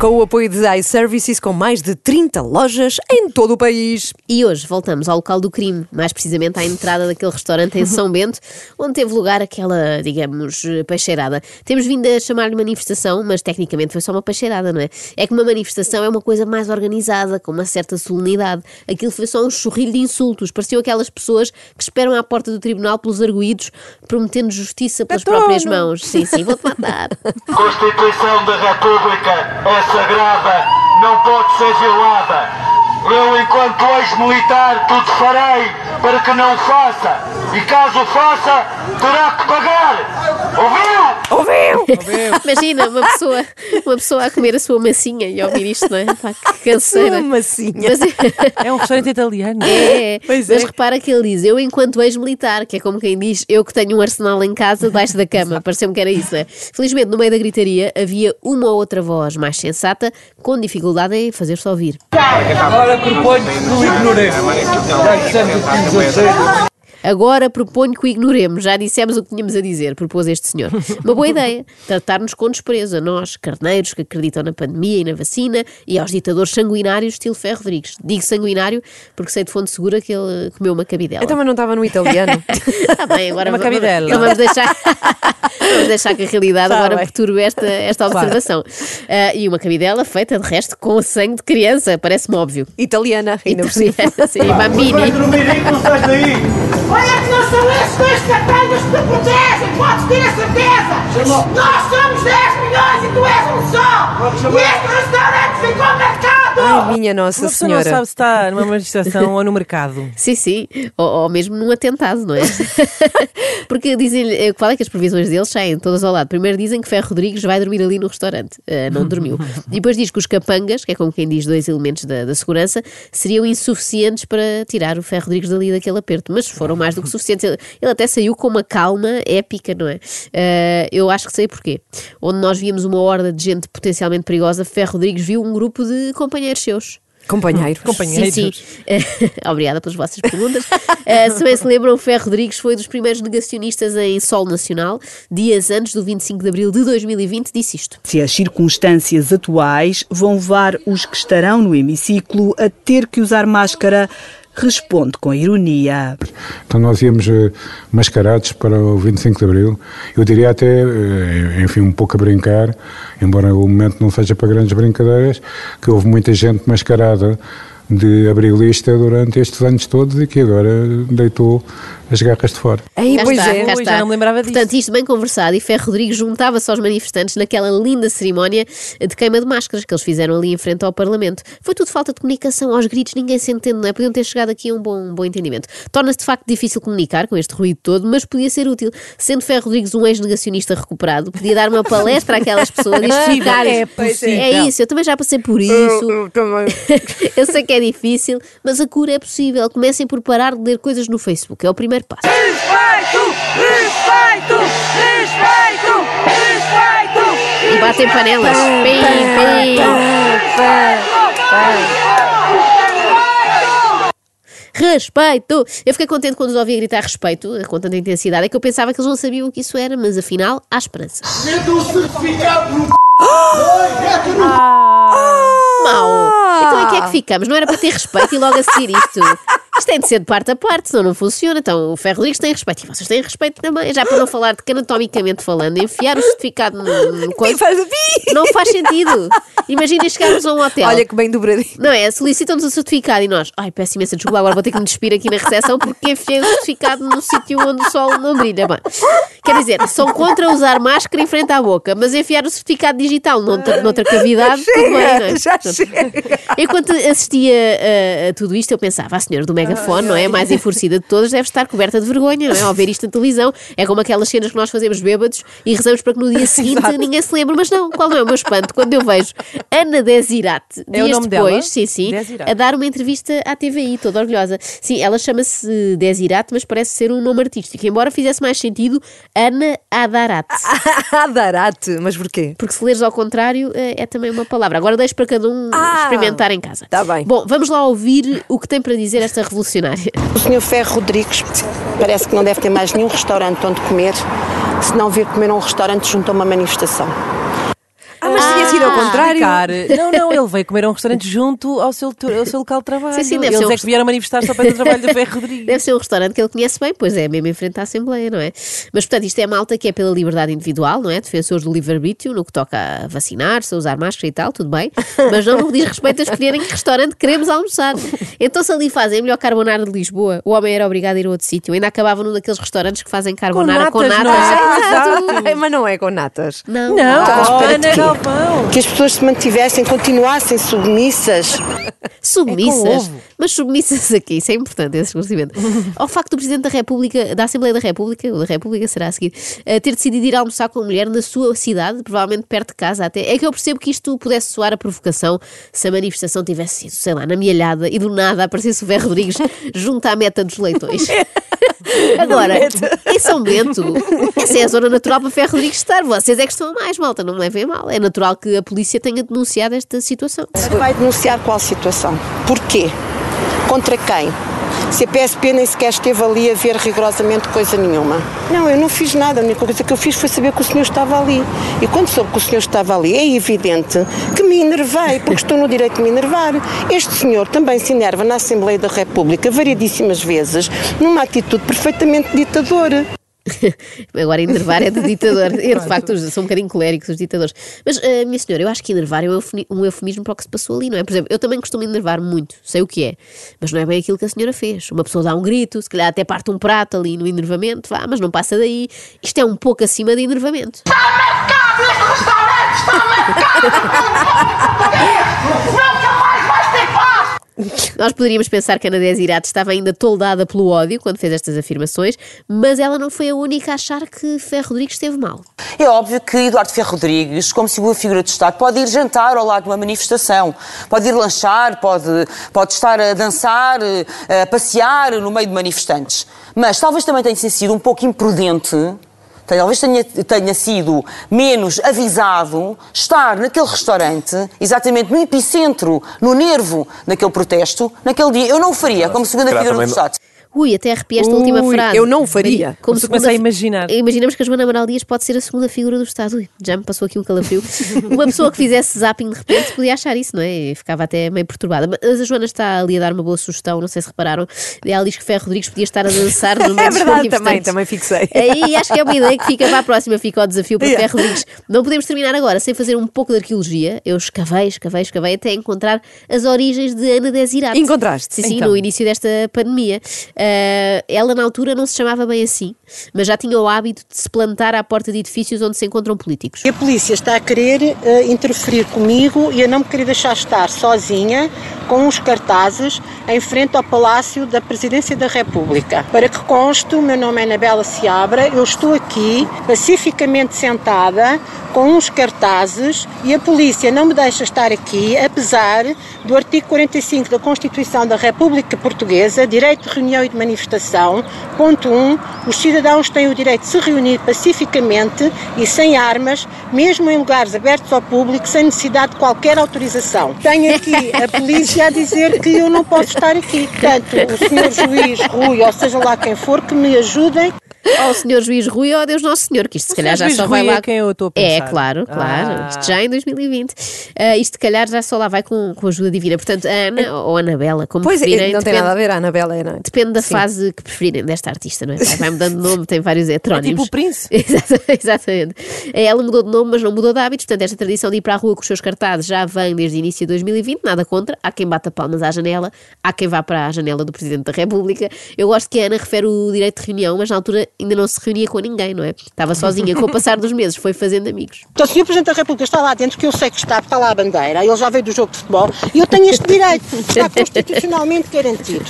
Com o apoio de iServices, com mais de 30 lojas em todo o país. E hoje voltamos ao local do crime, mais precisamente à entrada daquele restaurante em São Bento, onde teve lugar aquela, digamos, peixeirada. Temos vindo a chamar-lhe manifestação, mas tecnicamente foi só uma peixeirada, não é? É que uma manifestação é uma coisa mais organizada, com uma certa solenidade. Aquilo foi só um chorrilho de insultos. Pareciam aquelas pessoas que esperam à porta do tribunal pelos arguídos, prometendo justiça pelas Patrono. próprias mãos. Sim, sim, vou-te matar. Constituição da República é sagrada, não pode ser violada. Eu, enquanto ex-militar, tudo farei para que não faça. E caso faça, terá que pagar. Ouviu? Imagina uma pessoa, uma pessoa a comer a sua massinha e a ouvir isto, não é? Pá, que canseira. Uma massinha. Mas, É um restaurante italiano. É, Pois mas é. repara que ele diz, eu enquanto ex-militar, que é como quem diz, eu que tenho um arsenal em casa debaixo da cama, pareceu-me que era isso, não é? Felizmente, no meio da gritaria, havia uma ou outra voz mais sensata, com dificuldade em fazer-se ouvir. Agora proponho que o ignoremos. Agora proponho que o ignoremos, já dissemos o que tínhamos a dizer, propôs este senhor. Uma boa ideia, tratar-nos com desprezo a nós, carneiros que acreditam na pandemia e na vacina, e aos ditadores sanguinários estilo Ferro Rodrigues. Digo sanguinário porque sei de fonte segura que ele comeu uma cabidela. Então, mas não estava no italiano. Está bem, agora Uma va- cabidela. Não vamos deixar, vamos deixar que a realidade Tá agora bem. perturbe esta, esta observação. Ah, e uma cabidela feita, de resto, com sangue de criança, parece-me óbvio. Italiana, ainda por cima. Sim, bambini. Vai dormir aí que não sais daí. Olha que não são esses dois capangas que te protegem, podes ter a certeza! Nós somos 10 milhões e tu és um só! E este restaurante ficou marcado! Ai, minha Nossa Uma pessoa não Senhora. sabe se está numa manifestação ou no mercado. Sim, sim, ou, ou mesmo num atentado, não é? Porque dizem-lhe, eh, qual é que as previsões deles saem todas ao lado. Primeiro dizem que Ferro Rodrigues vai dormir ali no restaurante, Eh, não dormiu. E depois diz que os capangas, que é como quem diz dois elementos da, da segurança, seriam insuficientes para tirar o Ferro Rodrigues dali daquele aperto, mas foram mais do que suficientes. Ele, ele até saiu com uma calma épica, não é? Eh, eu acho que sei porquê. Onde nós víamos uma horda de gente potencialmente perigosa, Ferro Rodrigues viu um grupo de companheiros seus. Companheiros. Companheiros. Sim, sim. Obrigada pelas vossas perguntas. Uh, se bem se lembram, o Ferro Rodrigues foi dos primeiros negacionistas em Sol Nacional. Dias antes do 25 de abril de 2020, disse isto. Se as circunstâncias atuais vão levar os que estarão no hemiciclo a ter que usar máscara, responde com ironia. Então nós íamos eh, mascarados para o 25 de Abril. Eu diria até, eh, enfim, um pouco a brincar, embora o momento não seja para grandes brincadeiras, que houve muita gente mascarada de abrilista durante estes anos todos e que agora deitou as garras de fora. Aí, pois está, é. está. já não me lembrava disto. Portanto, isto bem conversado e Ferro Rodrigues juntava-se aos manifestantes naquela linda cerimónia de queima de máscaras que eles fizeram ali em frente ao Parlamento. Foi tudo falta de comunicação, aos gritos, ninguém se entende, não é? Podiam ter chegado aqui a um bom, um bom entendimento. Torna-se de facto difícil comunicar com este ruído todo, mas podia ser útil. Sendo Ferro Rodrigues um ex-negacionista recuperado, podia dar uma palestra àquelas pessoas e explicar É possível. É isso, eu também já passei por isso. eu sei que é difícil, mas a cura é possível. Comecem por parar de ler coisas no Facebook, é o primeiro passo. Respeito! Respeito! Respeito! Respeito! E batem panelas. Pim, pim. Respeito! Eu fiquei contente quando os ouvi gritar respeito, com tanta intensidade, é que eu pensava que eles não sabiam o que isso era, mas afinal há esperança. Um certificado no c... Mau! Então em que é que ficamos? Não era para ter respeito e logo a seguir isto? Isto tem de ser de parte a parte, senão não funciona. Então o Ferro Rodrigues tem respeito e vocês têm respeito também. Já para não falar de que anatomicamente falando, enfiar o certificado no, no coisa, faz o pi. não faz sentido. Imaginem chegarmos a um hotel. Olha que bem dobradinho. Não é? Solicitam-nos o certificado e nós, ai, peço imensa desculpa, agora vou ter que me despir aqui na recepção porque enfiei o certificado no sítio onde o sol não brilha. Bem, quer dizer, são contra usar máscara em frente à boca, mas enfiar o certificado digital noutra, noutra cavidade, tudo bem, não é? Já Portanto, chega. Enquanto assistia a, a tudo isto, eu pensava, ah, senhor do Mega megafone, não é? A mais enfurecida de todas, deve estar coberta de vergonha, não é? Ao ver isto na televisão. É como aquelas cenas que nós fazemos bêbados e rezamos para que no dia seguinte ninguém se lembre. Mas não, qual não é o meu espanto? Quando eu vejo Ana Desirate, É dias depois, dela? sim, sim, Desirate. a dar uma entrevista à TVI, toda orgulhosa. Sim, ela chama-se Desirate, mas parece ser um nome artístico, embora fizesse mais sentido Ana Adarate. Adarate, mas porquê? Porque se leres ao contrário, é, é também uma palavra. Agora deixo para cada um Ah, experimentar em casa. tá bem. Bom, vamos lá ouvir o que tem para dizer esta revolucionária. O Sr. Ferro Rodrigues parece que não deve ter mais nenhum restaurante onde comer, se não vir comer a um restaurante junto a uma manifestação. Ah, mas tinha sido ao contrário. Explicar. Não, não, ele veio comer a um restaurante junto ao seu, ao seu local de trabalho. Sim, sim, deve Eles ser um é que vieram manifestar-se ao pé do trabalho do Ferro Rodrigues. Deve ser um restaurante que ele conhece bem, pois é, mesmo em frente à Assembleia, não é? Mas, portanto, isto é malta que é pela liberdade individual, não é? Defensores do livre-arbítrio, no que toca a vacinar-se, a usar máscara e tal, tudo bem. Mas não nos diz respeito a escolherem que restaurante queremos almoçar. Então, se ali fazem a melhor carbonara de Lisboa, o homem era obrigado a ir a outro sítio. Ainda acabava num daqueles restaurantes que fazem carbonara com natas, nata. não é? Ai, mas não é com natas. Não, Não, quê? Galvão. Que as pessoas se mantivessem, continuassem submissas. Submissas. É. mas submissas aqui, isso é importante, esse esclarecimento. Ao facto do Presidente da República, da Assembleia da República, ou da República será a seguir, eh, ter decidido ir almoçar com a mulher na sua cidade, provavelmente perto de casa até. É que eu percebo que isto pudesse soar a provocação se a manifestação tivesse sido, sei lá, na Mielhada e do nada aparecesse o Ferro Rodrigues junto à meta dos leitões. Agora, em São Bento, essa é a zona natural para Ferro Rodrigues estar. Vocês é que estão a mais, malta, não me levem a mal. É natural que a polícia tenha denunciado esta situação. Vai denunciar qual situação? Porquê? Contra quem? Se a PSP nem sequer esteve ali a ver rigorosamente coisa nenhuma. Não, eu não fiz nada. A única coisa que eu fiz foi saber que o senhor estava ali. E quando soube que o senhor estava ali, é evidente que me enervei, porque estou no direito de me enervar. Este senhor também se enerva na Assembleia da República variedíssimas vezes, numa atitude perfeitamente ditadora. Agora, enervar é de ditador. E, de facto, são um bocadinho coléricos os ditadores. Mas, ah, minha senhora, eu acho que enervar é um eufemi- um eufemismo para o que se passou ali, não é? Por exemplo, eu também costumo enervar muito, sei o que é, mas não é bem aquilo que a senhora fez. Uma pessoa dá um grito, se calhar até parte um prato ali no enervamento, vá, mas não passa daí. Isto é um pouco acima de enervamento. Marcado este restaurante! Está marcado! Nunca mais vais ter paz! Nós poderíamos pensar que a Ana Desirate estava ainda toldada pelo ódio quando fez estas afirmações, mas ela não foi a única a achar que Ferro Rodrigues esteve mal. É óbvio que Eduardo Ferro Rodrigues, como segura figura de Estado, pode ir jantar ao lado de uma manifestação, pode ir lanchar, pode, pode estar a dançar, eh, a passear no meio de manifestantes. Mas talvez também tenha sido um pouco imprudente, talvez tenha, tenha sido menos avisado estar naquele restaurante, exatamente no epicentro, no nervo daquele protesto, naquele dia. Eu não o faria como segunda figura do Estado. Ui, até arrepiei esta última Ui, frase. eu não o faria. Como Você começa a imaginar. Imaginamos que a Joana Amaral Dias pode ser a segunda figura do Estado. Ui, já me passou aqui um calafrio. Uma pessoa que fizesse zapping de repente podia achar isso, não é? E ficava até meio perturbada. Mas a Joana está ali a dar uma boa sugestão, não sei se repararam. Ela diz que Ferro Rodrigues podia estar a dançar no meio É verdade, também, também fixei. Aí acho que é uma ideia que fica para a próxima, fica o desafio para Yeah. Ferro Rodrigues. Não podemos terminar agora sem fazer um pouco de arqueologia. Eu escavei, escavei, escavei até encontrar as origens de Ana Desirate. Encontraste? Sim, sim, Então. no início desta pandemia. Ah, ela na altura não se chamava bem assim, mas já tinha o hábito de se plantar à porta de edifícios onde se encontram políticos. A polícia está a querer eh, interferir comigo e a não me querer deixar estar sozinha com uns cartazes em frente ao Palácio da Presidência da República. Para que conste, o meu nome é Anabela Seabra, eu estou aqui pacificamente sentada com uns cartazes e a polícia não me deixa estar aqui, apesar do artigo 45 da Constituição da República Portuguesa, direito de reunião e de manifestação, ponto 1, os cidadãos têm o direito de se reunir pacificamente e sem armas, mesmo em lugares abertos ao público, sem necessidade de qualquer autorização. Tenho aqui a polícia a dizer que eu não posso estar aqui. Portanto, o senhor juiz Rui, ou seja lá quem for, que me ajudem Ao senhor juiz Rui ou ao Deus Nosso Senhor, que isto se calhar já só vai é lá. quem eu estou a É, pensar. claro, claro. Ah. Isto já em 2020. Ah, isto se calhar já só lá vai com, com ajuda divina. Portanto, a Ana ou a Anabela, como Pois é, preferirem. não tem depende- nada a ver, a Anabela é, não é? Depende da fase que preferirem desta artista, não é? Vai- Vai mudando de nome, tem vários heterónimos. tipo o. Exata- Exatamente. Ela mudou de nome, mas não mudou de hábitos. Portanto, esta tradição de ir para a rua com os seus cartazes já vem desde o início de 2020. Nada contra. Há quem bata palmas à janela, há quem vá para a janela do Presidente da República. Eu gosto que a Ana refere o direito de reunião, mas na altura ainda não se reunia com ninguém, não é? Estava sozinha. Com o passar dos meses, foi fazendo amigos. Então, o Sr. Presidente da República está lá dentro, que eu sei que está, está lá a bandeira, ele já veio do jogo de futebol, e eu tenho este direito, está constitucionalmente garantido.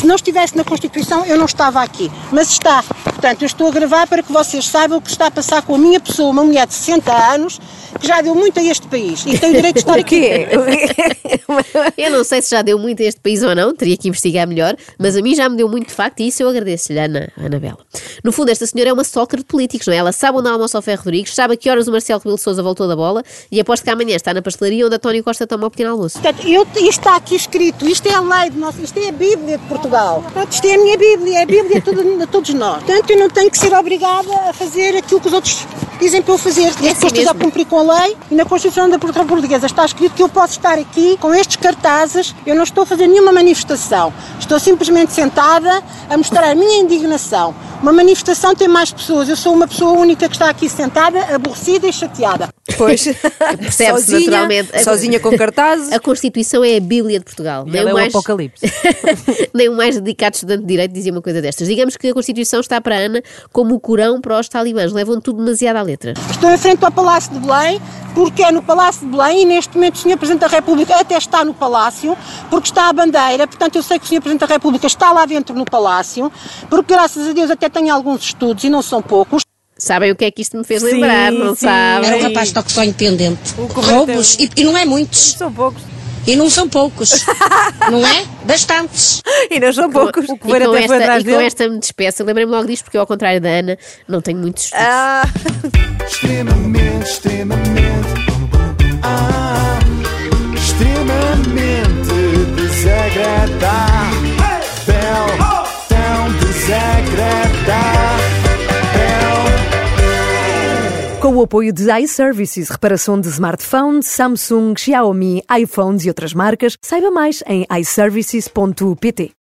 Se não estivesse na Constituição, eu não estava aqui. Mas está. Portanto, eu estou a gravar para que vocês saibam o que está a passar com a minha pessoa, uma mulher de 60 anos, que já deu muito a este país e tem o direito de estar O aqui. Eu não sei se já deu muito a este país ou não, teria que investigar melhor, mas a mim já me deu muito de facto e isso eu agradeço-lhe, Ana, Anabela. No fundo, esta senhora é uma stalker de políticos, não é? Ela sabe onde almoça o Ferro Rodrigues, sabe a que horas o Marcelo Rebelo de Sousa voltou da bola e aposto que amanhã está na pastelaria onde António Costa toma o pequeno almoço. Portanto, eu, isto está aqui escrito, isto é a lei de nós, isto é a Bíblia de Portugal. Portanto, isto é a minha Bíblia, é a Bíblia de, de todos nós. Portanto, eu não tenho que ser obrigada a fazer aquilo que os outros dizem para eu fazer. assim depois estou a cumprir com a lei e na Constituição da República Portuguesa está escrito que eu posso estar aqui com estes cartazes. Eu não estou a fazer nenhuma manifestação. Estou simplesmente sentada a mostrar a minha indignação. Uma manifestação tem mais pessoas. Eu sou uma pessoa única que está aqui sentada, aborrecida e chateada. Pois. Percebe-se sozinha, naturalmente. Sozinha com cartazes. A Constituição é a Bíblia de Portugal. Ela é o apocalipse. nem o mais dedicado estudante de Direito dizia uma coisa destas. Digamos que a Constituição está para a Ana como o Corão para os talibãs. Levam tudo demasiado à letra. Estou em frente ao Palácio de Belém, porque é no Palácio de Belém e neste momento o Sr. Presidente da República até está no Palácio, porque está a bandeira, portanto eu sei que o Sr. Presidente da República está lá dentro no Palácio, porque graças a Deus até tenho alguns estudos e não são poucos. Sabem o que é que isto me fez Sim, lembrar, não sim. sabem? Era um rapaz toque só independente. Roubos, e, e não é muitos. São poucos. E não são poucos. não é? Bastantes. E não são poucos. O e com esta, e com esta me despeço. Lembrei-me logo disto porque eu, ao contrário da Ana, não tenho muitos estudos. Ah, Extremamente, extremamente. Apoio de iServices, reparação de smartphones, Samsung, Xiaomi, iPhones e outras marcas, saiba mais em iServices.pt.